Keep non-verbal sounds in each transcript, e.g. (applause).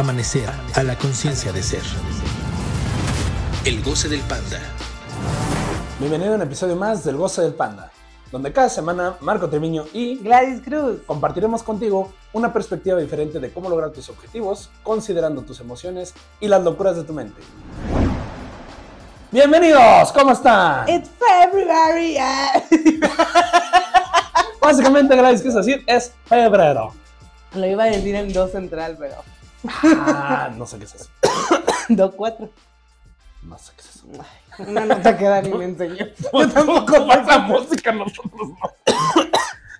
Amanecer a la conciencia de ser. El goce del panda. Bienvenido a un episodio más del Goce del Panda, donde cada semana Marco Treviño y Gladys Cruz. compartiremos contigo una perspectiva diferente de cómo lograr tus objetivos, considerando tus emociones y las locuras de tu mente. Bienvenidos, ¿cómo están? It's February. (laughs) Básicamente, Gladys, ¿qué es decir? Es febrero. Lo iba a decir en do central, pero. Ah, no sé qué es eso. (coughs) Do 4. No sé qué es eso. Una nota que Dani me enseñó. (laughs) Yo tampoco pasa música, nosotros no. (coughs)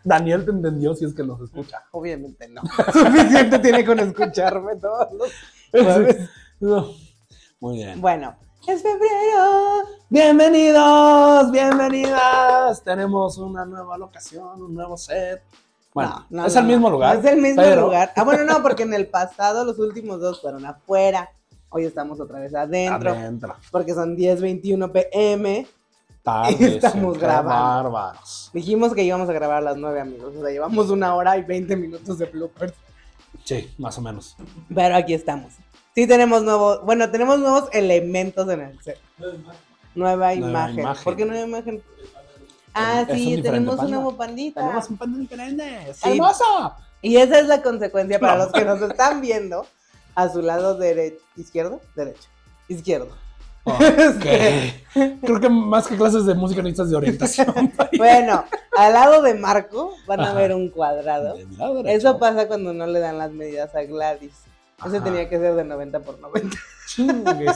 Daniel te entendió si es que nos escucha. Obviamente no. (laughs) Suficiente tiene con escucharme todos los jueves. No. Muy bien. Bueno, es febrero. Bienvenidos, bienvenidas. Tenemos una nueva locación, un nuevo set. Bueno, No, no, es no, el mismo no. lugar. Es el mismo pero- lugar. Ah, bueno, no, porque en el pasado los últimos dos fueron afuera. Hoy estamos otra vez adentro. Adentro. Porque son 10:21 pm. Tarde, Estamos qué grabando. bárbaros. Dijimos que íbamos a grabar a las 9, amigos. O sea, llevamos una hora y 20 minutos de bloopers. Sí, más o menos. Pero aquí estamos. Sí tenemos nuevos, bueno, tenemos nuevos elementos en el set. Nueva imagen. imagen. ¿Por qué nueva imagen? Ah, Es sí, tenemos panda. un nuevo pandita. Tenemos un panda diferente. Sí. ¡Hermoso! Y esa es la consecuencia para No. los que nos están viendo. A su lado derecho, izquierdo, derecho, izquierdo. Ok. (laughs) Creo que más que clases de música necesitas de orientación. (laughs) Bueno, al lado de Marco van a Ajá. ver un cuadrado. Eso pasa cuando no le dan las medidas a Gladys. Ese Ajá. tenía que ser de 90 por 90. Chingue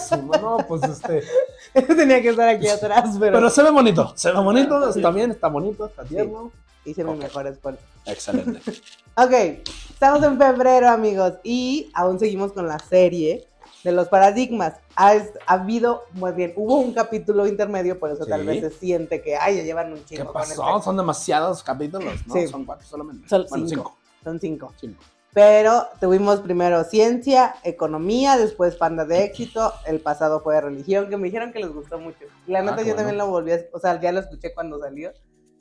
No, pues este. (laughs) Ese tenía que estar aquí atrás, pero, Pero se ve bonito. Se ve bonito. Está bien, está bonito, está tierno. hice mi Ok. mejor esfuerzo. Excelente. (laughs) Ok, estamos en febrero, amigos, y aún seguimos con la serie de los paradigmas. Ha, habido, muy bien, hubo un capítulo intermedio, por eso tal vez se siente que, ay, ya llevan un ¿Qué chingo con pasó? este. Son demasiados capítulos, ¿no? Sí. Son cuatro solamente. Son bueno, cinco. Son cinco. cinco. Pero tuvimos primero ciencia, economía, después panda de éxito, el pasado fue religión, que me dijeron que les gustó mucho. Y la Ah, neta qué yo bueno. también lo volví a, o sea, ya lo escuché cuando salió,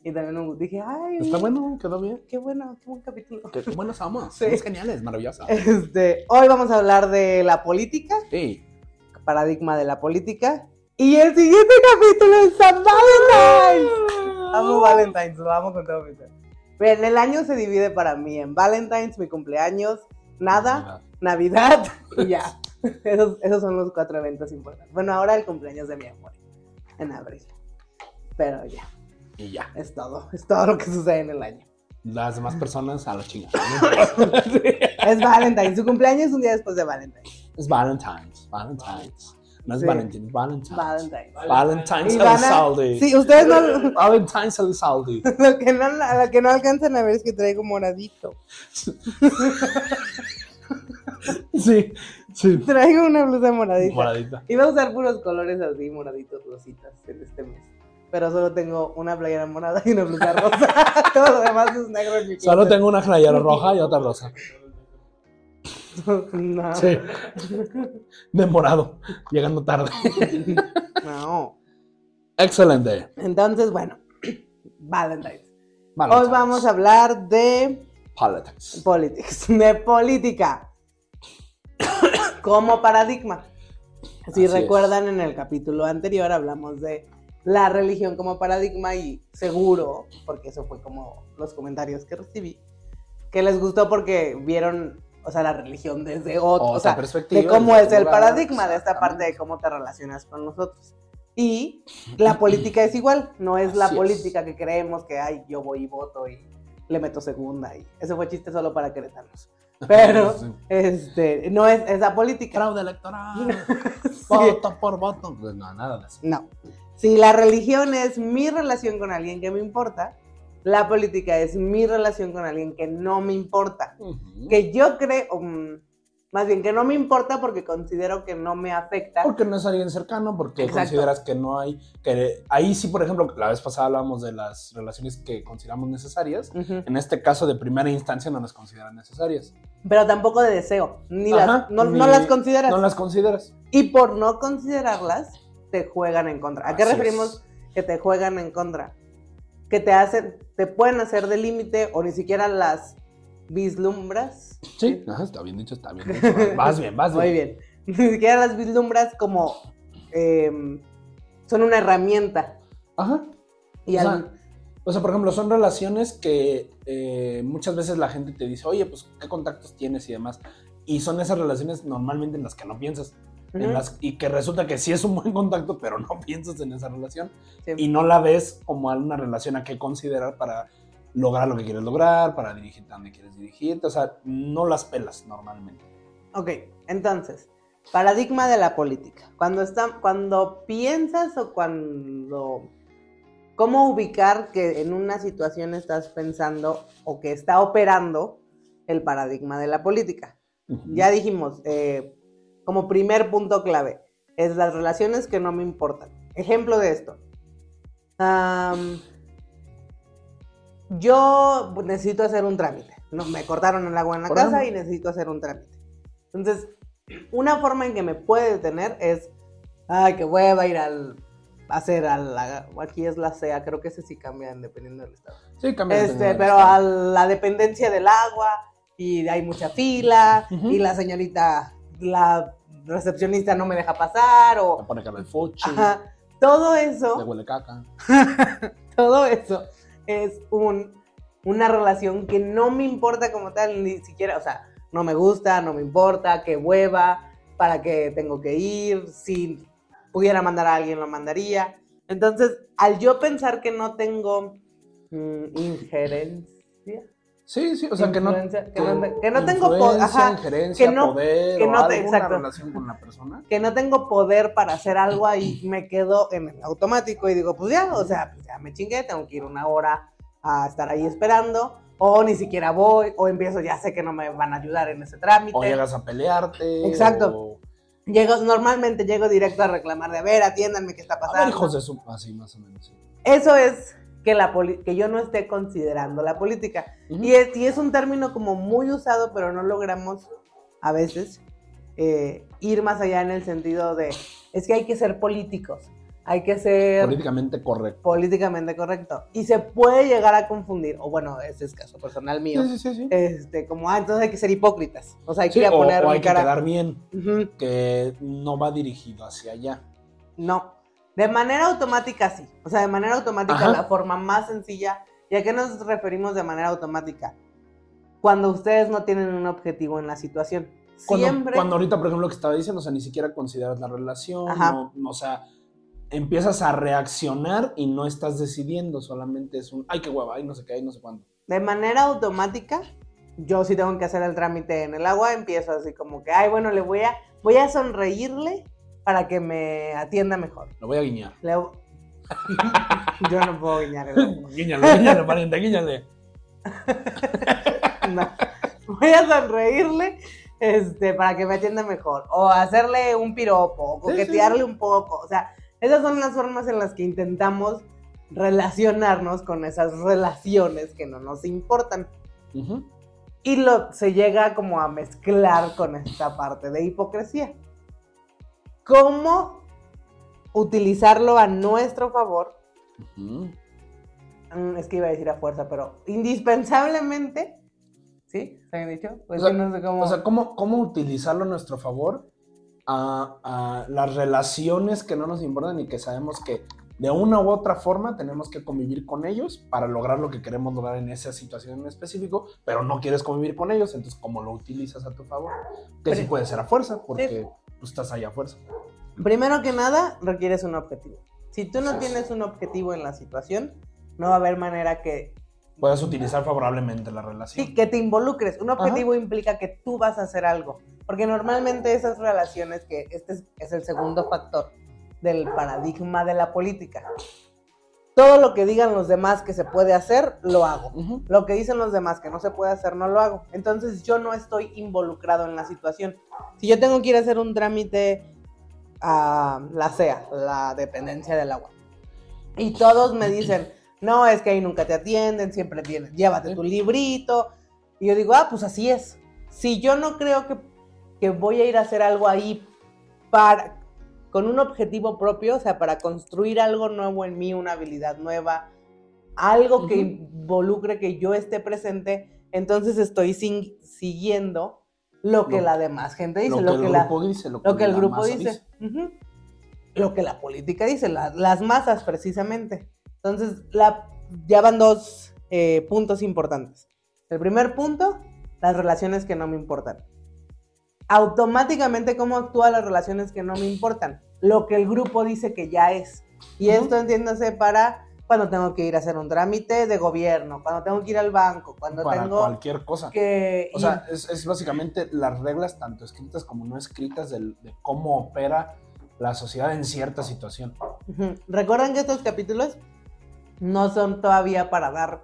y también dije, ay, Está bueno, quedó bien. qué bueno, qué buen capítulo. Qué, qué buenos somos. (laughs) Sí. Somos geniales, maravillosos. Este, hoy vamos a hablar de la política, Sí. paradigma de la política. Y el siguiente capítulo es San Valentine's. Amo Valentine's, lo amo con todo mi ser. Bien, el año se divide para mí en Valentine's, mi cumpleaños, nada, Navidad y ya. (laughs) Esos, esos son los cuatro eventos importantes. Bueno, ahora el cumpleaños de mi amor, en abril. Pero ya, Y ya. es todo, es todo lo que sucede en el año. Las demás personas a la chinga. (laughs) Es Valentine's, su cumpleaños es un día después de Valentine's. es Valentine's. Valentine's. No es Sí. Valentine, Valentine's. Valentine's. Valentine's a- Elizalde. Sí, ustedes no, Valentine's Elizalde. (laughs) Lo que no, lo que no alcanzan a ver es que traigo moradito. (laughs) Sí, sí. Traigo una blusa moradita. Moradita. Iba a usar puros colores así, moraditos, rositas, en este mes. Pero solo tengo una playera morada y una blusa rosa. (laughs) Todo lo demás es negro en mi Solo tengo una playera roja y otra rosa. No. Sí. De morado. Llegando tarde. no. Excelente. Entonces, bueno. (clears throat) Valentine's. Hoy vamos a hablar de Politics. politics, (laughs) de política. Como paradigma. Si Así recuerdan, en el capítulo anterior hablamos de la religión como paradigma y seguro, porque eso fue como los comentarios que recibí, que les gustó porque vieron, o sea, la religión desde otro, Otra o sea, perspectiva, de cómo es el paradigma, de esta parte de cómo te relacionas con nosotros. Y la política es igual, no es la Así es. política que creemos que, ay, yo voy y voto y le meto segunda y eso fue chiste solo para queretanos. (laughs) Pero, Sí. este, no es esa política. Fraude electoral. (laughs) Sí. Voto por voto. Pues no, nada de eso. No. Si la religión es mi relación con alguien que me importa, la política es mi relación con alguien que no me importa. Que yo creo, mm, más bien que no me importa porque considero que no me afecta. Porque no es alguien cercano, porque Exacto. consideras que no hay, que ahí sí, por ejemplo, la vez pasada hablábamos de las relaciones que consideramos necesarias. En este caso, de primera instancia, no las consideran necesarias. Pero tampoco de deseo, ni Ajá, las, no, ni- no las consideras. No las consideras. Y por no considerarlas, te juegan en contra. ¿A qué referimos que te juegan en contra? Que te hacen, te pueden hacer de límite o ni siquiera las vislumbras. Sí, ajá, está bien dicho, está bien (laughs) dicho. Vas bien, vas bien. Muy bien. Ni siquiera las vislumbras como em, son una herramienta. Ajá. Y o, al- sea, o sea, por ejemplo, son relaciones que eh, muchas veces la gente te dice, oye, pues, ¿qué contactos tienes y demás? Y son esas relaciones normalmente en las que no piensas. En Ujú, las- y que resulta que sí es un buen contacto, pero no (laughs) piensas en esa relación. sí. Y no la ves como una relación a que considerar para lograr lo que quieres lograr, para dirigirte a donde quieres dirigirte. O sea, no las pelas normalmente. Ok, entonces, paradigma de la política. Cuando, está, cuando piensas o cuando... ¿Cómo ubicar que en una situación estás pensando o que está operando el paradigma de la política? Ya dijimos, eh, como primer punto clave, es las relaciones que no me importan. Ejemplo de esto. Am, yo necesito hacer un trámite. No, me cortaron el agua en la Por casa ejemplo. y necesito hacer un trámite. Entonces, una forma en que me puede detener es, ay, qué hueva ir al a hacer a la, aquí es la CEA, creo que ese sí cambia dependiendo del estado. Sí, cambia. Este, pero del a estado. la dependencia del agua y hay mucha fila Ujú. y la señorita, la recepcionista no me deja pasar Te o pone cara de fochi, ajá, todo le eso, huele caca. (laughs) todo eso es un, una relación que no me importa como tal, ni siquiera, o sea, no me gusta, no me importa, qué hueva, para qué tengo que ir, si pudiera mandar a alguien lo mandaría. Entonces, al yo pensar que no tengo mm, injerencia, Sí, sí, o sea, que no. Que no- que no tengo po- influencia, ajá, injerencia, que no- poder, que o no te- alguna exacto. relación con la persona. que no tengo poder para hacer algo ahí, me quedo en el automático y digo, pues ya, o sea, pues ya me chingué, tengo que ir una hora a estar ahí esperando, o ni siquiera voy, o empiezo, ya sé que no me van a ayudar en ese trámite. O llegas a pelearte. Exacto. o- Llego, normalmente llego directo a reclamar de, a ver, atiéndanme qué está A pasando. ver, hijos de su. Así, más o menos. sí. Eso es que, la que yo no esté considerando la política. Y es, y es un término como muy usado, pero no logramos a veces eh, ir más allá en el sentido de, es que hay que ser políticos, hay que ser Políticamente correcto. políticamente correcto. Y se puede llegar a confundir, o bueno, ese es caso personal mío, Sí, sí, sí. sí. este, como, ah, entonces hay que ser hipócritas. O sea, hay que ir a poner o hay que cara. quedar bien, que no va dirigido hacia allá. No. De manera automática sí. O sea, de manera automática Ajá. la forma más sencilla. ¿Y a qué nos referimos de manera automática? Cuando ustedes no tienen un objetivo en la situación. Cuando, Siempre. cuando ahorita, por ejemplo, lo que estaba diciendo, o sea, ni siquiera consideras la relación, no, o sea, empiezas a reaccionar y no estás decidiendo, solamente es un, ay, qué hueva, ay, no sé qué, ay, no sé cuándo. De manera automática, yo sí tengo que hacer el trámite en el agua, empiezo así como que, ay, bueno, le voy a, voy a sonreírle para que me atienda mejor. Lo voy a guiñar. Le- (laughs) yo no puedo guiñar el agua. Guiñale, guiñale, pariente, guiñale. (laughs) No. Voy a sonreírle este, para que me atienda mejor. O hacerle un piropo, o Sí, coquetearle un poco. O sea, esas son las formas en las que intentamos relacionarnos con esas relaciones que no nos importan. Y lo, se llega como a mezclar con esta parte de hipocresía. ¿Cómo utilizarlo a nuestro favor? Mm, Es que iba a decir a fuerza, pero indispensablemente. ¿Sí? ¿Se han dicho? Pues O sea, no sé cómo. O sea, ¿cómo, cómo utilizarlo a nuestro favor a, a las relaciones que no nos importan y que sabemos que de una u otra forma tenemos que convivir con ellos para lograr lo que queremos lograr en esa situación en específico, pero no quieres convivir con ellos, entonces ¿cómo lo utilizas a tu favor? Que sí puede ser a fuerza, porque tú estás ahí a fuerza. Primero que nada, requieres un objetivo. Si tú no tienes un objetivo en la situación, no va a haber manera que, Puedes utilizar favorablemente la relación. sí, que te involucres. Un objetivo implica que tú vas a hacer algo. Porque normalmente esas relaciones, que este es, es el segundo factor del paradigma de la política. Todo lo que digan los demás que se puede hacer, lo hago. Lo que dicen los demás que no se puede hacer, no lo hago. Entonces yo no estoy involucrado en la situación. Si yo tengo que ir a hacer un trámite a la CEA, la dependencia del agua, y todos me dicen, (clears throat) no, es que ahí nunca te atienden, siempre tienes, llévate tu librito. Y yo digo, ah, pues así es. Si yo no creo que, que voy a ir a hacer algo ahí para, con un objetivo propio, o sea, para construir algo nuevo en mí, una habilidad nueva, algo que involucre que yo esté presente, entonces estoy sin- siguiendo lo que Lo- la demás gente dice, lo lo, que el la, grupo dice, lo que, lo que el la grupo masa dice, Ujú. lo que la política dice, la- las masas precisamente. Entonces, la, ya van dos eh, puntos importantes. El primer punto, las relaciones que no me importan. Automáticamente, ¿cómo actúa las relaciones que no me importan? Lo que el grupo dice que ya es. Y Ujú. esto entiéndase para cuando tengo que ir a hacer un trámite de gobierno, cuando tengo que ir al banco, cuando para tengo cualquier cosa. que O sea, es, es básicamente las reglas, tanto escritas como no escritas, del- de cómo opera la sociedad en cierta situación. Ujú. Recuerden que estos capítulos no son todavía para dar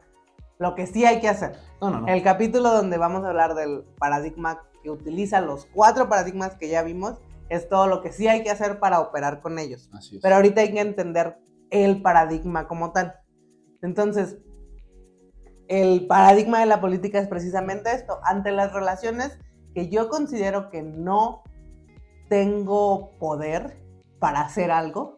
lo que sí hay que hacer. No, no, no. El capítulo donde vamos a hablar del paradigma que utiliza los cuatro paradigmas que ya vimos es todo lo que sí hay que hacer para operar con ellos. Así es. Pero ahorita hay que entender el paradigma como tal. Entonces, el paradigma de la política es precisamente esto. Ante las relaciones que yo considero que no tengo poder para hacer algo,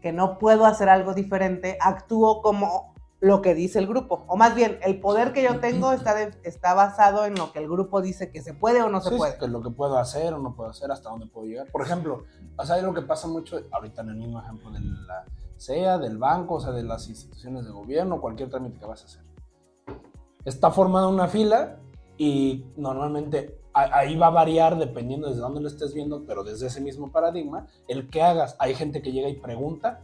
que no puedo hacer algo diferente, actúo como lo que dice el grupo. O más bien, el poder que yo tengo está, de- está basado en lo que el grupo dice que se puede o no se Sí, puede. que lo que puedo hacer o no puedo hacer, hasta dónde puedo llegar. Por ejemplo, o sea, hay lo que pasa mucho, ahorita en el mismo ejemplo de la CEA, del banco, o sea, de las instituciones de gobierno, cualquier trámite que vas a hacer. Está formada una fila y normalmente ahí va a variar dependiendo desde dónde lo estés viendo, pero desde ese mismo paradigma, el que hagas, hay gente que llega y pregunta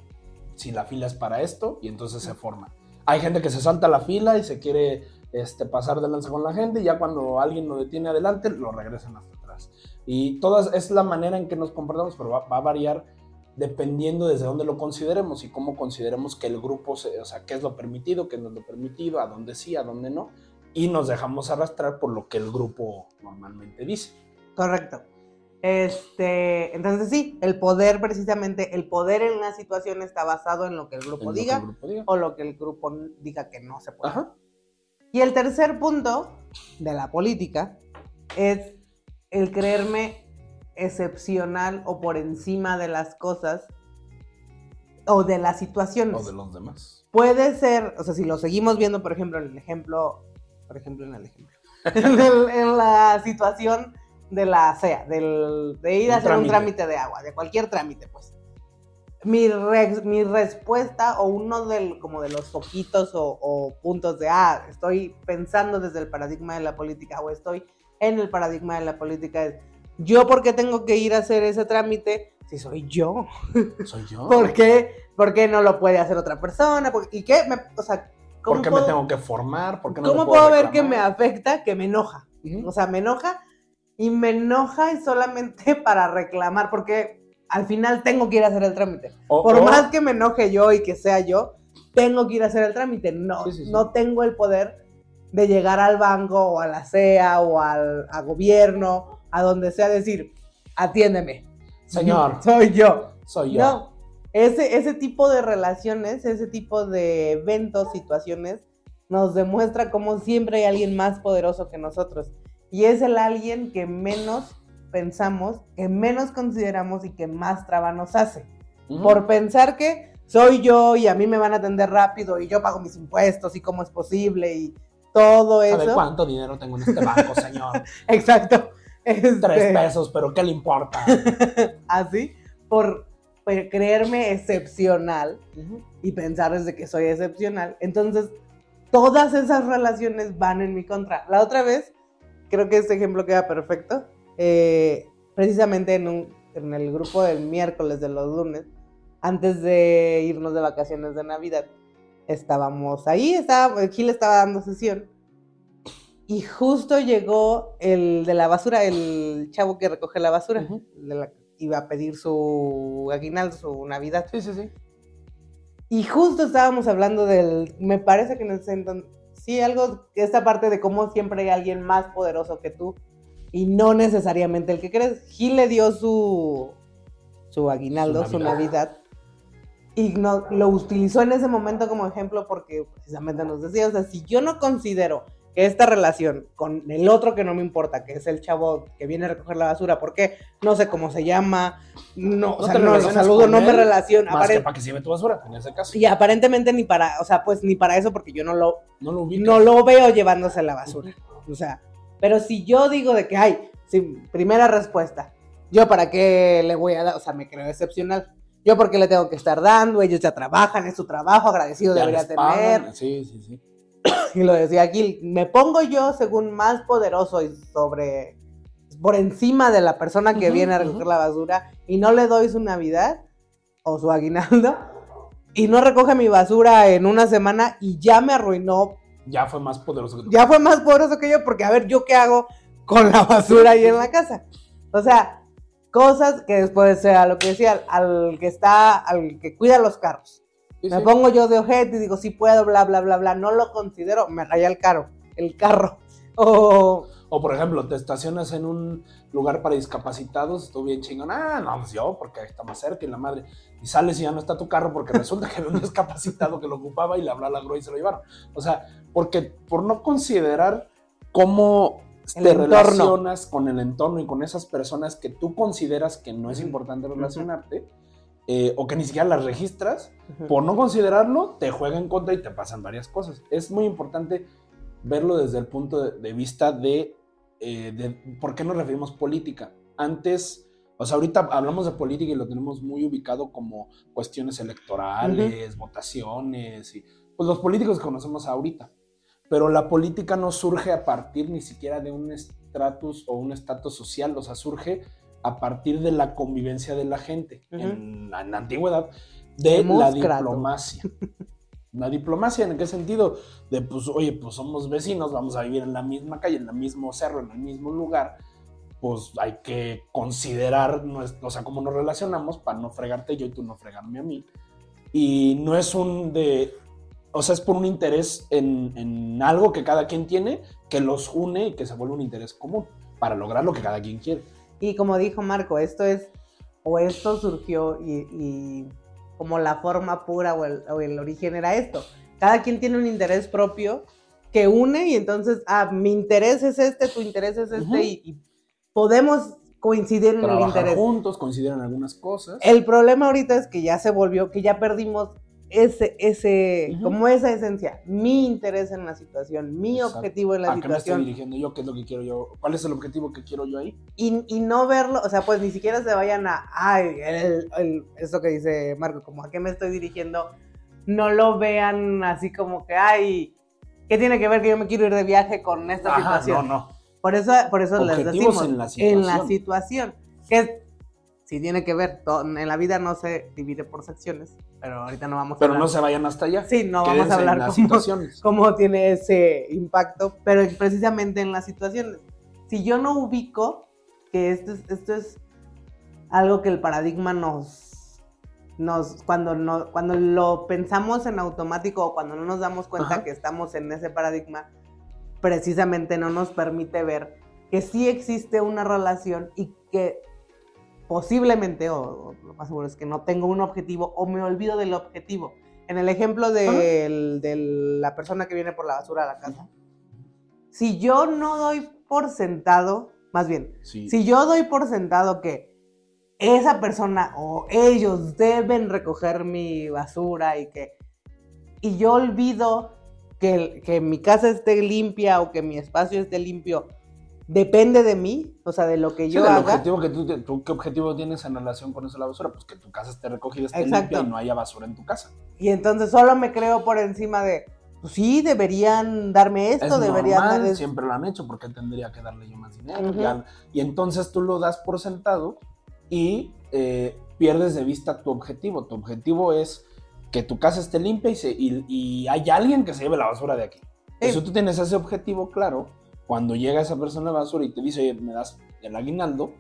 si la fila es para esto y entonces se forma. Hay gente que se salta la fila y se quiere este, pasar de lanza con la gente y ya cuando alguien lo detiene adelante, lo regresan hasta atrás. Y todas es la manera en que nos comportamos, pero va, va a variar dependiendo desde dónde lo consideremos y cómo consideremos que el grupo, se, o sea, qué es lo permitido, qué no es lo permitido, a dónde sí, a dónde no, y nos dejamos arrastrar por lo que el grupo normalmente dice. Correcto. Este, entonces sí, el poder precisamente, el poder en una situación está basado en lo que el grupo que diga el grupo diga. o lo que el grupo diga que no se puede. Ajá. Y el tercer punto de la política es el creerme excepcional o por encima de las cosas o de las situaciones. O de los demás. Puede ser, o sea, si lo seguimos viendo, por ejemplo, en el ejemplo, por ejemplo, en el ejemplo, (laughs) en, el- en la situación de la SEA, del, de ir a hacer un trámite. de agua, de cualquier trámite, pues. Mi, re- mi respuesta o uno del, como de los foquitos o, o puntos de, ah, estoy pensando desde el paradigma de la política o estoy en el paradigma de la política es, yo por qué tengo que ir a hacer ese trámite si soy yo. (laughs) Soy yo. ¿Por qué? ¿Por qué no lo puede hacer otra persona? ¿Por- ¿Y qué? Me- o sea, ¿cómo, ¿Por qué puedo, me tengo que formar? ¿Por qué no cómo puedo puedo ver que me afecta? Que me enoja. Ujú. O sea, me enoja y me enoja es solamente (laughs) para reclamar, porque al final tengo que ir a hacer el trámite. O- Por más que me enoje yo y que sea yo, tengo que ir a hacer el trámite. No, Sí, sí, sí. no tengo el poder de llegar al banco o a la CEA o al a gobierno, a donde sea, decir, atiéndeme. (laughs) Señor, Soy yo. soy yo. No, ese, ese tipo de relaciones, ese tipo de eventos, situaciones, nos demuestra cómo siempre hay alguien más poderoso que nosotros. Y es el alguien que menos pensamos, que menos consideramos y que más traba nos hace. Ujú. Por pensar que soy yo y a mí me van a atender rápido y yo pago mis impuestos y cómo es posible y todo ¿Sabe eso. cuánto dinero tengo en este banco, señor? (laughs) Exacto. Este, Tres pesos, pero ¿qué le importa? (laughs) así, por, por creerme excepcional y pensar desde que soy excepcional. Entonces, todas esas relaciones van en mi contra. La otra vez, creo que este ejemplo queda perfecto. eh, precisamente en, un, en el grupo del miércoles de los lunes, antes de irnos de vacaciones de Navidad, estábamos ahí, estaba, Gil estaba dando sesión. Y justo llegó el de la basura, el chavo que recoge la basura. De la- iba a pedir su aguinaldo, su Navidad. Sí, sí, sí. Y justo estábamos hablando del, me parece que en ese entonces, sí, algo, esta parte de cómo siempre hay alguien más poderoso que tú y no necesariamente el que crees. Gil le dio su, su aguinaldo, Su. Navidad, y no, lo utilizó en ese momento como ejemplo porque precisamente nos decía, o sea, si yo no considero que esta relación con el otro que no me importa, que es el chavo que viene a recoger la basura, porque no sé cómo se llama, no, o No sea, te no lo saludo, no me él, relaciono. Más que para que sirve tu basura, en ese caso. y aparentemente ni para, o sea, pues ni para eso porque yo no lo, No lo no lo veo llevándose la basura. O sea, pero si yo digo de que, ay, sí, primera respuesta, yo para qué le voy a dar, o sea, me creo excepcional. Yo porque le tengo que estar dando, ellos ya trabajan, es su trabajo, agradecido Ya debería tener. Sí, sí, sí. (coughs) Y lo decía aquí, me pongo yo según más poderoso y sobre, por encima de la persona que Ujú, viene a recoger la basura y no le doy su Navidad o su aguinaldo y no recoge mi basura en una semana y ya me arruinó, Ya fue más poderoso que tú. ya fue más poderoso que yo porque a ver, ¿yo qué hago con la basura ahí en la casa? O sea, cosas que después sea lo que decía, al que está, al que cuida los carros. Sí, Me sí. pongo yo de ojete y digo, sí puedo, bla, bla, bla, bla. No lo considero, me raya el carro, el carro. (laughs) O, O por ejemplo, te estacionas en un lugar para discapacitados, tú bien chingón, ah, no, pues yo, porque está más cerca y la madre. Y sales y ya no está tu carro porque resulta que había un (laughs) discapacitado que lo ocupaba y le habló a la grúa y se lo llevaron. O sea, porque por no considerar cómo El te entorno. relacionas con el entorno y con esas personas que tú consideras que no es importante relacionarte, eh, o que ni siquiera las registras, por no considerarlo, te juega en contra y te pasan varias cosas. Es muy importante verlo desde el punto de, de vista de, eh, de por qué nos referimos política. Antes, o sea, ahorita hablamos de política y lo tenemos muy ubicado como cuestiones electorales, votaciones, y pues los políticos que conocemos ahorita. Pero la política no surge a partir ni siquiera de un estratus o un estatus social, o sea, surge a partir de la convivencia de la gente. Ujú. en, la- en la antigüedad, de la diplomacia. La diplomacia, ¿en qué sentido? De, pues, oye, pues somos vecinos, vamos a vivir en la misma calle, en el mismo cerro, en el mismo lugar. Pues hay que considerar, nues- o sea, cómo nos relacionamos para no fregarte yo y tú no fregarme a mí. Y no es un de, o sea, es por un interés en, en algo que cada quien tiene, que los une y que se vuelve un interés común para lograr lo que cada quien quiere. Y como dijo Marco, esto es, o esto surgió y, y como la forma pura o el, o el origen era esto. Cada quien tiene un interés propio que une y entonces, ah, mi interés es este, tu interés es este Ujú. y, y podemos coincidir en el Trabajar interés. juntos, consideran algunas cosas. El problema ahorita es que ya se volvió, que ya perdimos ese, ese, Ujú. como esa esencia, mi interés en la situación, mi Exacto. objetivo en la ¿A qué me estoy situación. dirigiendo yo? ¿Qué es lo que quiero yo? ¿Cuál es el objetivo que quiero yo ahí? y, y no verlo, o sea, pues ni siquiera se vayan a, ay, el, el- eso que dice Marco, como a qué me estoy dirigiendo, no lo vean así como que, ay, ¿qué tiene que ver que yo me quiero ir de viaje con esta Ajá, situación? no, no. Por eso, por eso les decimos, en la en la situación. situación, que sí tiene que ver, to- en la vida no se divide por secciones, pero ahorita no vamos a Pero no se vayan hasta allá. Sí, no vamos a hablar cómo, situaciones. (laughs) cómo tiene ese impacto, pero precisamente en las situaciones. Si yo no ubico que esto es, esto es algo que el paradigma nos, nos cuando, no, cuando lo pensamos en automático o cuando no nos damos cuenta Ajá. que estamos en ese paradigma, precisamente no nos permite ver que sí existe una relación y que posiblemente, o, o lo más seguro es que no tengo un objetivo o me olvido del objetivo. En el ejemplo de la persona que viene por la basura a la casa, si yo no doy por sentado, más bien, Sí. si yo doy por sentado que esa persona o ellos deben recoger mi basura y que y yo olvido que, que mi casa esté limpia o que mi espacio esté limpio depende de mí, o sea, de lo que Sí, yo del haga. objetivo que tú, te- tú- ¿qué objetivo tienes en relación con eso de la basura? Pues que tu casa esté recogida, esté Exacto. limpia y no haya basura en tu casa. Y entonces solo me creo por encima de, pues sí, deberían darme esto, es deberían normal, dar- siempre lo han hecho, porque tendría que darle yo más dinero? Ujú. Ya- y entonces tú lo das por sentado y eh, pierdes de vista tu objetivo. Tu objetivo es que tu casa esté limpia y, se, y, y hay alguien que se lleve la basura de aquí. Sí. Si tú tienes ese objetivo claro, cuando llega esa persona basura y te dice, oye, me das el aguinaldo,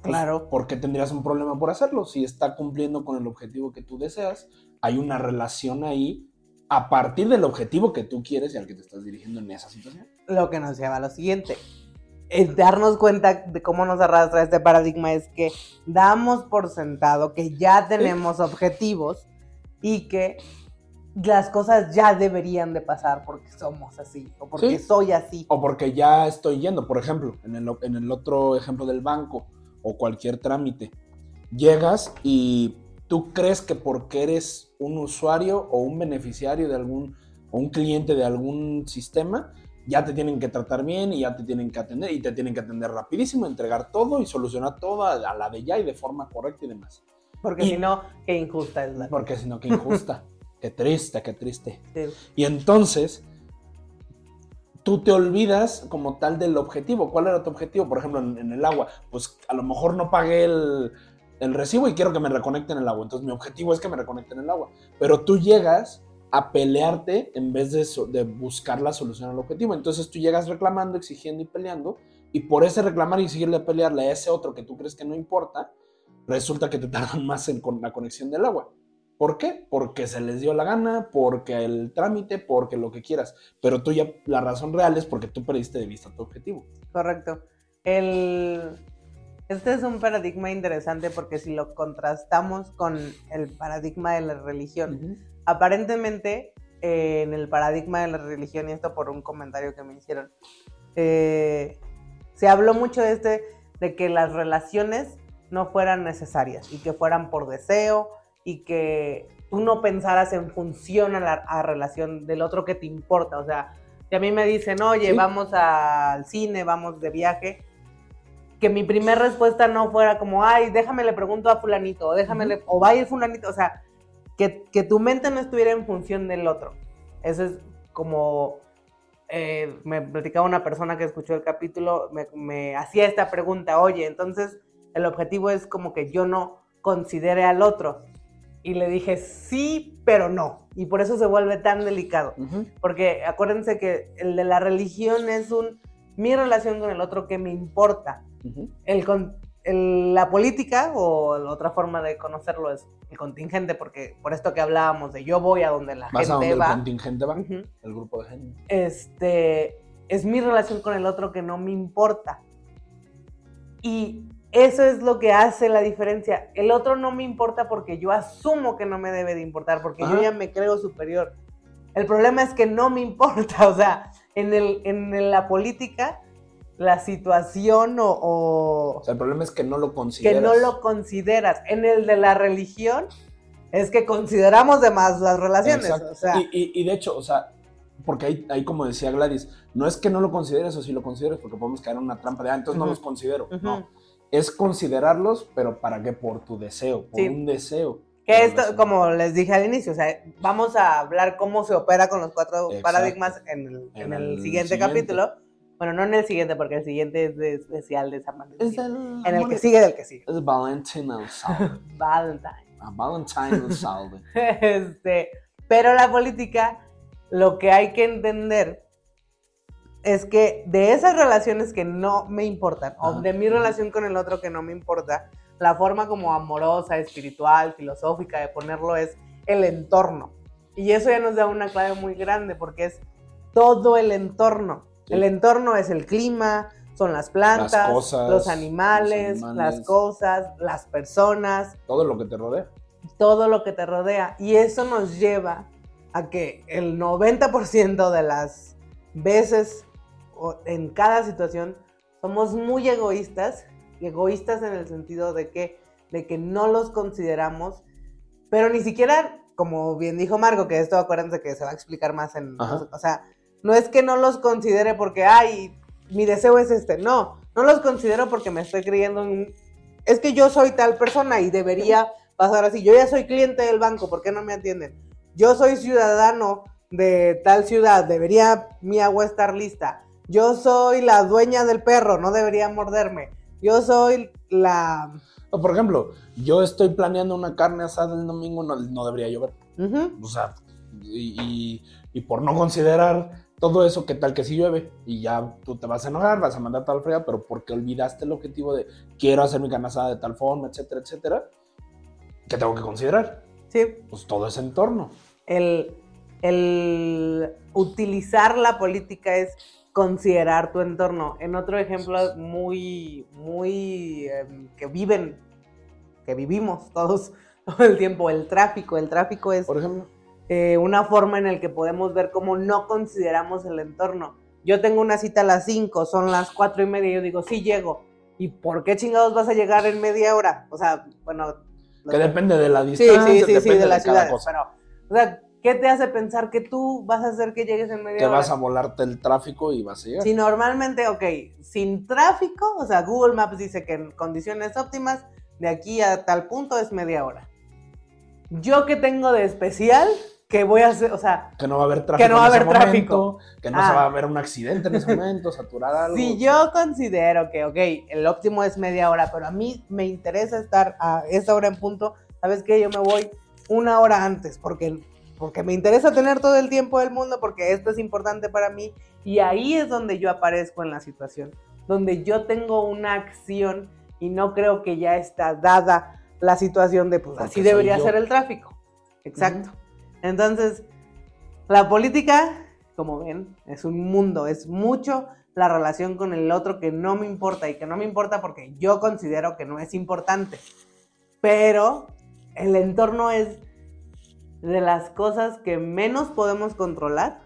pues, Claro. ¿por qué tendrías un problema por hacerlo? Si está cumpliendo con el objetivo que tú deseas, hay una relación ahí a partir del objetivo que tú quieres y al que te estás dirigiendo en esa situación. Lo que nos lleva a lo siguiente. Es darnos cuenta de cómo nos arrastra este paradigma es que damos por sentado que ya tenemos objetivos y que las cosas ya deberían de pasar porque somos así o porque Sí. soy así. O porque ya estoy yendo, por ejemplo, en el, en el otro ejemplo del banco o cualquier trámite. Llegas y tú crees que porque eres un usuario o un beneficiario de algún, o un cliente de algún sistema, ya te tienen que tratar bien y ya te tienen que atender y te tienen que atender rapidísimo, entregar todo y solucionar todo a la de ya y de forma correcta y demás. Porque si no, qué injusta es la Porque si no, qué injusta. (laughs) qué triste, qué triste. Sí. Y entonces, tú te olvidas como tal del objetivo. ¿Cuál era tu objetivo? Por ejemplo, en, en el agua. Pues a lo mejor no pagué el, el recibo y quiero que me reconecten el agua. Entonces mi objetivo es que me reconecten el agua. Pero tú llegas a pelearte en vez de, so- de buscar la solución al objetivo. Entonces tú llegas reclamando, exigiendo y peleando. Y por ese reclamar y exigirle pelearle a ese otro que tú crees que no importa, resulta que te (laughs) tardan más en con la conexión del agua. ¿Por qué? Porque se les dio la gana, porque el trámite, porque lo que quieras. Pero tú ya, la razón real es porque tú perdiste de vista tu objetivo. Correcto. El... Este es un paradigma interesante porque si lo contrastamos con el paradigma de la religión, aparentemente eh, en el paradigma de la religión, y esto por un comentario que me hicieron, eh, se habló mucho de este, de que las relaciones no fueran necesarias y que fueran por deseo y que tú no pensaras en función a la a relación del otro que te importa. O sea, si a mí me dicen, oye, Sí. vamos al cine, vamos de viaje, que mi primera respuesta no fuera como, ay, déjame le pregunto a fulanito, o déjame le- o va a ir fulanito, o sea, que, que tu mente no estuviera en función del otro. Eso es como, eh, me platicaba una persona que escuchó el capítulo, me, me hacía esta pregunta, oye, entonces el objetivo es como que yo no considere al otro. Y le dije, sí, pero no. Y por eso se vuelve tan delicado. Porque acuérdense que el de la religión es un, mi relación con el otro que me importa. El, con- el- la política, o la otra forma de conocerlo es el contingente, porque por esto que hablábamos de yo voy a donde la Vas a donde gente el va. contingente va, Ujú. el grupo de gente. Este, es mi relación con el otro que no me importa. Y eso es lo que hace la diferencia. El otro no me importa porque yo asumo que no me debe de importar, porque yo ya me creo superior. El problema es que no me importa, (laughs) o sea, en, el, en la política, la situación o, o O sea, el problema es que no lo que consideras. no lo consideras. En el de la religión, es que consideramos de más las relaciones. Exacto. O sea, y, y- y de hecho, o sea, porque ahí, ahí como decía Gladys, no es que no lo consideres o si lo consideres, porque podemos caer en una trampa de, ah, entonces no los considero. No. Es considerarlos, pero ¿para qué? Por tu deseo, por Sí. un deseo. Que esto, deseo. como les dije al inicio, o sea, vamos a hablar cómo se opera con los cuatro Exacto. paradigmas en el, en En el el siguiente, siguiente. capítulo. Bueno, no en el siguiente, porque el siguiente es de especial de San Valentín. Es el, En el que sigue del que sigue. Es Valentino Salve. (laughs) Valentine. A Valentino Salve. (laughs) este, pero la política, lo que hay que entender es que de esas relaciones que no me importan, o Ajá. de mi relación con el otro que no me importa, la forma como amorosa, espiritual, filosófica de ponerlo es el entorno. Y eso ya nos da una clave muy grande porque es todo el entorno. Sí. El entorno es el clima, son las plantas, Las cosas, los, animales, los las animales. cosas, las personas, Todo lo que te rodea. todo lo que te rodea. Y eso nos lleva a que el 90% de las veces en cada situación somos muy egoístas, y egoístas en el sentido de que, de que no los consideramos, pero ni siquiera, como bien dijo Marco, que esto acuérdense que se va a explicar más en... Ajá. O sea, no es que no los considere porque, ay, mi deseo es este, no, no los considero porque me estoy creyendo en Es que yo soy tal persona y debería pasar así. Yo ya soy cliente del banco, ¿por qué no me atienden? Yo soy ciudadano de tal ciudad, debería mi agua estar lista. Yo soy la dueña del perro, no debería morderme. Yo soy la... O, por ejemplo, yo estoy planeando una carne asada el domingo, no, no debería llover. Ujú, O sea, y, y- y por no considerar todo eso, ¿qué tal que si llueve? Y ya tú te vas a enojar, vas a mandar tal fría, pero porque olvidaste el objetivo de quiero hacer mi carne asada de tal forma, etcétera, etcétera, ¿qué tengo que considerar? Sí, Pues todo ese entorno. el, el utilizar la política es considerar tu entorno. En otro ejemplo muy, muy em, que viven, que vivimos todos (laughs) todo el tiempo, el tráfico. El tráfico es Por ejemplo, eh, una forma en la que podemos ver cómo no consideramos el entorno. Yo tengo una cita a las 5, son las 4 y media, y yo digo, sí llego. ¿Y por qué chingados vas a llegar en media hora? O sea, bueno... que depende de la distancia, sí, sí, sí, depende de ciudades. cosa. Pero, o sea, ¿qué te hace pensar que tú vas a hacer que llegues en media Que hora? vas a volarte el tráfico y vas a llegar. Si normalmente, ok, sin tráfico, o sea, Google Maps dice que en condiciones óptimas, de aquí a tal punto es media hora. Yo que tengo de especial, que voy a hacer, o sea, Que no va a haber tráfico. Que no va a haber tráfico. momento, que no Ah. se va a ver un accidente en ese momento, saturar (laughs) algo. si yo considero que, ok, el óptimo es media hora, pero a mí me interesa estar a esa hora en punto, ¿sabes qué? Yo me voy una hora antes, porque, porque me interesa tener todo el tiempo del mundo, porque esto es importante para mí, y ahí es donde yo aparezco en la situación, donde yo tengo una acción y no creo que ya está dada la situación de, pues Porque así debería yo. ser el tráfico. Exacto. Entonces, la política, como ven, es un mundo, es mucho la relación con el otro que no me importa y que no me importa porque yo considero que no es importante. Pero el entorno es de las cosas que menos podemos controlar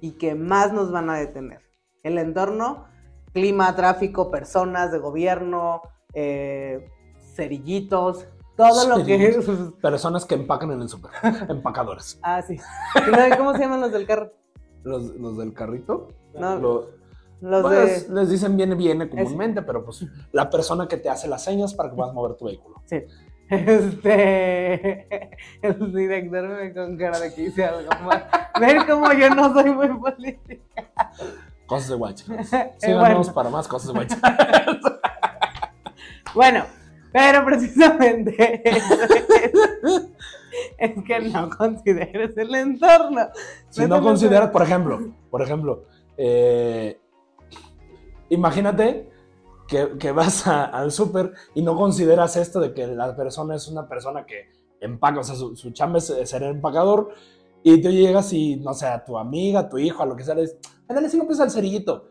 y que más nos van a detener. El entorno, clima, tráfico, personas de gobierno, eh, cerillitos, todo lo que es... (laughs) Personas que empacan en el súper. Empacadores. (laughs) Ah, sí. ¿Cómo se llaman los del carro? Los, los del carrito. No, lo- los pues, de... Les dicen viene, viene comúnmente, pero pues la persona que te hace las señas para que puedas mover tu vehículo. Sí. Este... El director me con cara de que hice algo mal. Ver cómo yo no soy muy política. Cosas de guacha. Eh, bueno. para más cosas de guacha. (laughs) Bueno, pero precisamente es, es que no consideres el entorno. si no consideras, por ejemplo, por ejemplo, eh, imagínate que, vas al súper y no consideras esto de que la persona es una persona que empaca, o sea, su, su chamba es ser empacador, y tú llegas y, no sé, a tu amiga, a tu hijo, a lo que sea, le dices, "Ay, dale cinco pesos al cerillito.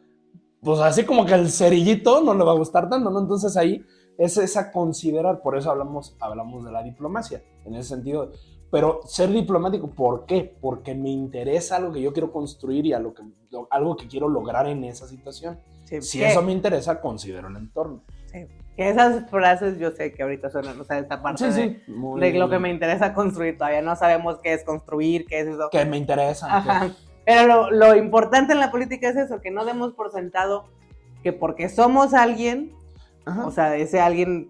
Pues así como que el cerillito no le va a gustar tanto, ¿no? Entonces ahí es esa considerar, por eso hablamos, hablamos de la diplomacia, en ese sentido. Pero ser diplomático, ¿por qué? Porque me interesa algo que yo quiero construir y a lo que, algo que quiero lograr en esa situación. Sí, Si eso me interesa, considero el entorno. sí, que esas frases yo sé que ahorita suenan, o sea, esta parte de, muy- de lo que me interesa construir. Todavía no sabemos qué es construir, qué es eso. que me interesa. Ajá. Pero lo, lo importante en la política es eso, que no demos por sentado que porque somos alguien, Ajá. o sea, ese alguien,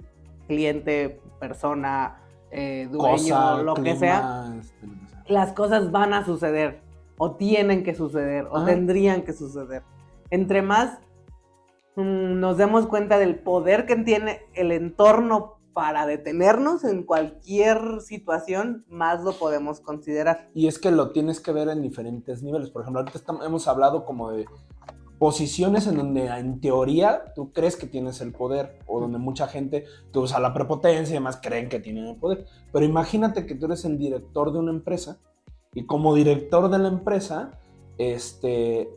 cliente, persona, eh, dueño, Cosa, lo que sea, este, lo que sea. las cosas van a suceder, o tienen que suceder, o tendrían que suceder. Entre más nos demos cuenta del poder que tiene el entorno para detenernos en cualquier situación, más lo podemos considerar. Y es que lo tienes que ver en diferentes niveles. Por ejemplo, ahorita hemos hablado como de posiciones en donde en teoría tú crees que tienes el poder o donde mucha gente que usa la prepotencia y demás creen que tienen el poder. Pero imagínate que tú eres el director de una empresa y como director de la empresa, este,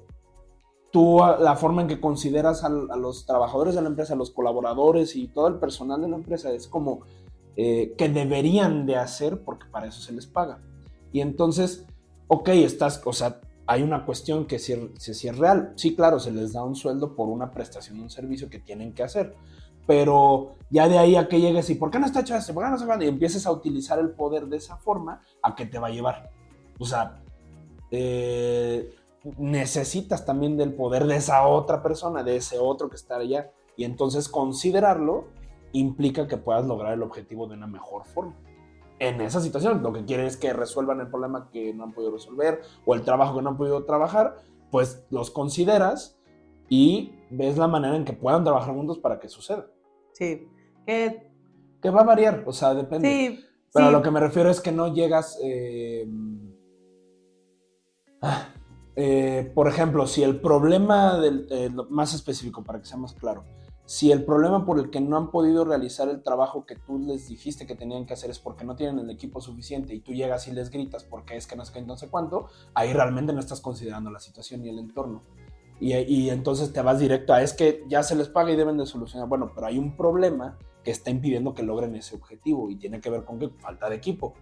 tú a- la forma en que consideras al- a, los trabajadores de la empresa, a los colaboradores y todo el personal de la empresa es como eh, que deberían de hacer porque para eso se les paga. Y entonces, ok, estás, o sea, hay una cuestión que si, si, si es real. Sí, claro, se les da un sueldo por una prestación, un servicio que tienen que hacer. Pero ya de ahí a que llegues y ¿por qué no está hecho esto? ¿Por qué no se va? Y empieces a utilizar el poder de esa forma, ¿a qué te va a llevar? O sea, eh, necesitas también del poder de esa otra persona, de ese otro que está allá. Y entonces considerarlo implica que puedas lograr el objetivo de una mejor forma. En esa situación, lo que quieren es que resuelvan el problema que no han podido resolver o el trabajo que no han podido trabajar, pues los consideras y ves la manera en que puedan trabajar juntos para que suceda. Sí, que Que va a variar, o sea, depende. sí, Pero sí. a lo que me refiero es que no llegas. eh, ah, eh, por ejemplo, si el problema del. eh, más específico, para que sea más claro. Si el problema por el que no han podido realizar el trabajo que tú les dijiste que tenían que hacer es porque no tienen el equipo suficiente y tú llegas y les gritas porque es que no sé qué, no sé cuánto, ahí realmente no estás considerando la situación y el entorno. Y, y entonces te vas directo a es que ya se les paga y deben de solucionar. Bueno, pero hay un problema que está impidiendo que logren ese objetivo y tiene que ver con que falta de equipo.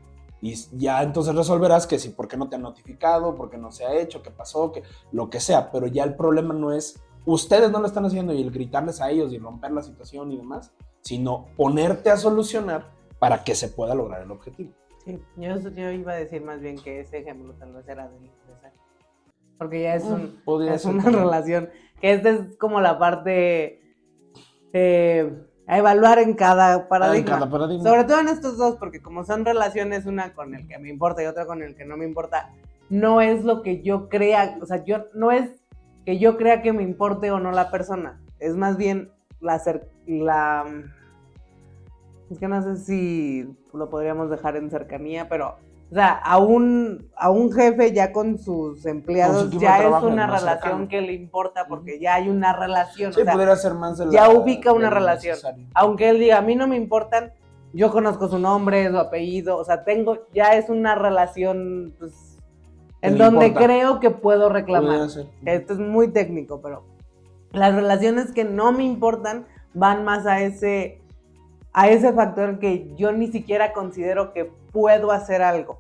Y ya entonces resolverás que si, por qué no te han notificado, por qué no se ha hecho, qué pasó, que, lo que sea. Pero ya el problema no es ustedes no lo están haciendo y el gritarles a ellos y romper la situación y demás, sino ponerte a solucionar para que se pueda lograr el objetivo. Sí, yo, yo iba a decir más bien que ese ejemplo tal vez era del empresario. Porque ya es, un, Mm, podría es una relación. Que esta es como la parte eh, a evaluar en cada paradigma. En cada paradigma. Sobre todo en estos dos, porque como son relaciones, una con el que me importa y otra con el que no me importa, no es lo que yo crea, o sea, yo no es que yo crea que me importe o no la persona, es más bien la la es que no sé si lo podríamos dejar en cercanía, pero o sea, a un, a un jefe ya con sus empleados ya es una relación que le importa porque ya hay una relación. Sí, o sea, pudiera ser más de la- ya ubica una relación. necesario. aunque él diga, a mí no me importan, yo conozco su nombre, su apellido, o sea, tengo, ya es una relación, pues, en le donde importa. creo que puedo reclamar. Esto es muy técnico, pero las relaciones que no me importan van más a ese, a ese factor que yo ni siquiera considero que puedo hacer algo.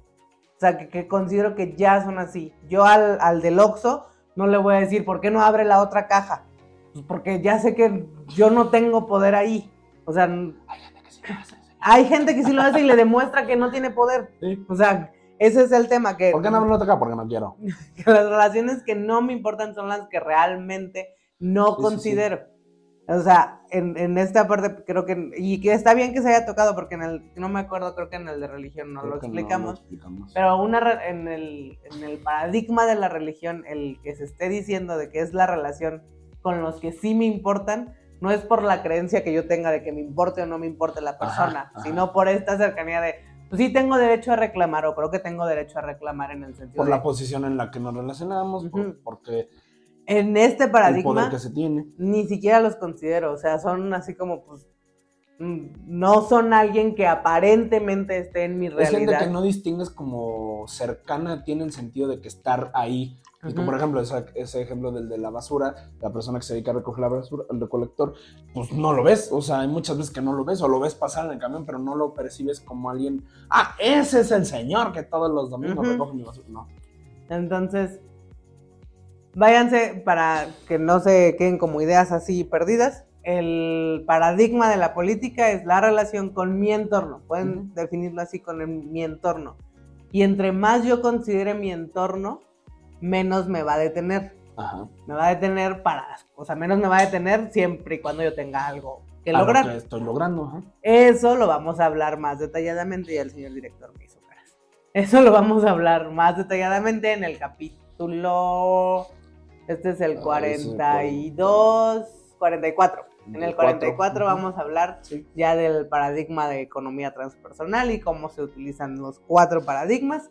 O sea, que, que considero que ya son así. Yo al, al del Oxxo no le voy a decir, ¿por qué no abre la otra caja? Pues porque ya sé que yo no tengo poder ahí. O sea, n- hay gente que sí lo hace y le demuestra que no tiene poder. Sí. O sea, ese es el tema que... ¿Por qué no abro otra acá? Porque no quiero. (laughs) que las relaciones que no me importan son las que realmente no Sí, sí, considero. O sea, en, en esta parte creo que, y que está bien que se haya tocado, porque en el, no me acuerdo, creo que en el de religión no lo explicamos, explicamos. pero una en, el, en el paradigma de la religión, el que se esté diciendo de que es la relación con los que sí me importan, no es por la creencia que yo tenga de que me importe o no me importe la persona, ajá. sino por esta cercanía de, pues sí tengo derecho a reclamar, o creo que tengo derecho a reclamar en el sentido por de, la posición en la que nos relacionamos, por- porque en este el paradigma poder que se tiene. ni siquiera los considero, o sea, son así como, pues, mm, no son alguien que aparentemente esté en mi Es gente realidad. que no distingues como cercana, tiene el sentido de que estar ahí. Y como por ejemplo, ese, ese ejemplo del de la basura, la persona que se dedica a recoger la basura, el recolector, pues no lo ves. O sea, hay muchas veces que no lo ves o lo ves pasar en el camión, pero no lo percibes como alguien. Ah, ese es el señor que todos los domingos Ujú. recoge mi basura. No. Entonces, váyanse para que no se queden como ideas así perdidas. El paradigma de la política es la relación con mi entorno. Pueden Ujú. definirlo así con el- mi entorno. Y entre más yo considere mi entorno, menos me va a detener. Ajá. Me va a detener para, o sea, menos me va a detener siempre y cuando yo tenga algo que A lo lograr. que estoy logrando. Ajá. Eso lo vamos a hablar más detalladamente, ya el señor director me hizo caras. Eso lo vamos a hablar más detalladamente en el capítulo. Este es el Ah, 42, 44. En el 44 Ujú. vamos a hablar Sí. ya del paradigma de economía transpersonal y cómo se utilizan los cuatro paradigmas.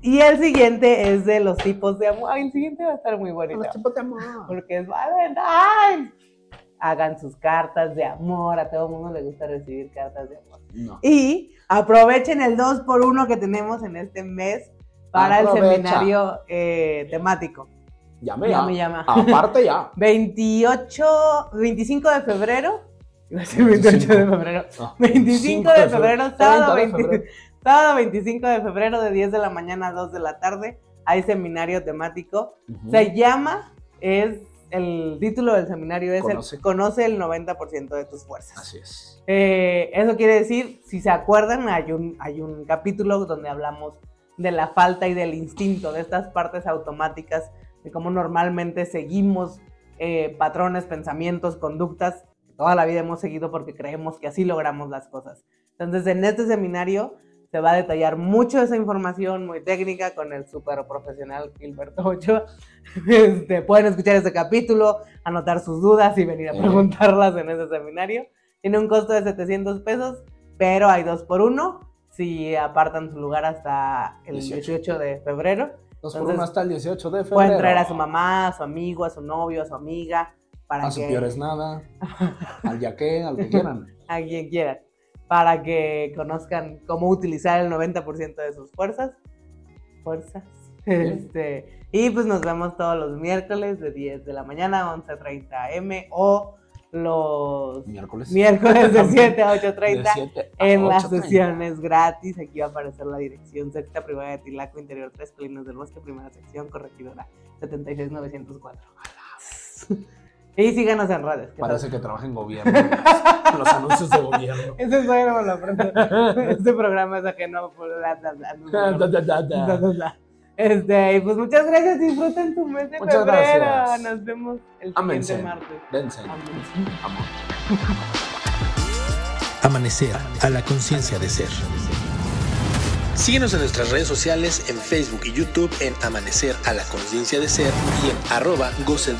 Y el siguiente es de los tipos de amor. Ay, el siguiente va a estar muy bonito. Los tipos de amor. Porque es Valentine's. Hagan sus cartas de amor. A todo el mundo le gusta recibir cartas de amor. No. Y aprovechen el 2x1 que tenemos en este mes para el Aprovecha. seminario eh, temático. Llame Ya ya. me llama. Aparte ya. (laughs) 28, 25 de febrero. Iba a decir 28 de febrero. No. 25 de febrero, 30 sábado, de 20 febrero. sábado 25 (laughs) de febrero de 10 de la mañana a 2 de la tarde. Hay seminario temático. Se llama, es el título del seminario es Conoce. el Conoce el 90% de tus fuerzas. Así es. Eh, eso quiere decir, si se acuerdan, hay un, hay un capítulo donde hablamos de la falta y del instinto, de estas partes automáticas, de cómo normalmente seguimos eh, patrones, pensamientos, conductas que toda la vida hemos seguido porque creemos que así logramos las cosas. Entonces, en este seminario se va a detallar mucho esa información muy técnica con el súper profesional Gilberto Ochoa. (laughs) Este, pueden escuchar este capítulo, anotar sus dudas y venir a preguntarlas en ese seminario. Tiene un costo de 700 pesos, pero hay dos por uno si apartan su lugar hasta el 18. 18 de febrero. Dos por uno hasta el 18 de febrero. Pueden traer a su mamá, a su amigo, a su novio, a su amiga, para A su que peor es nada. al yaque, al que quieran. (laughs) a quien quieran, para que conozcan cómo utilizar el 90% de sus fuerzas. Fuerzas. Este, y pues nos vemos todos los miércoles de 10 de la mañana a 11.30 am o los Miércoles. miércoles de (laughs) 7 a De 8.30 7 a en las 8:30. sesiones gratis. Aquí va a aparecer la dirección sexta privada de Tilaco, interior 3 Colinas del Bosque, primera sección, corregidora 76904. (laughs) Y síganos en redes. Parece que trabaja en gobierno. los anuncios de gobierno. (laughs) Eso es bueno. Este programa es ajeno por la, la, Este, pues muchas gracias, disfruten su mes de Muchas febrero. gracias. Nos vemos el Ámense. siguiente martes. Dense. Amor. Amanecer a la conciencia de ser. Síguenos en nuestras redes sociales en Facebook y YouTube en Amanecer a la conciencia de ser y en arroba goce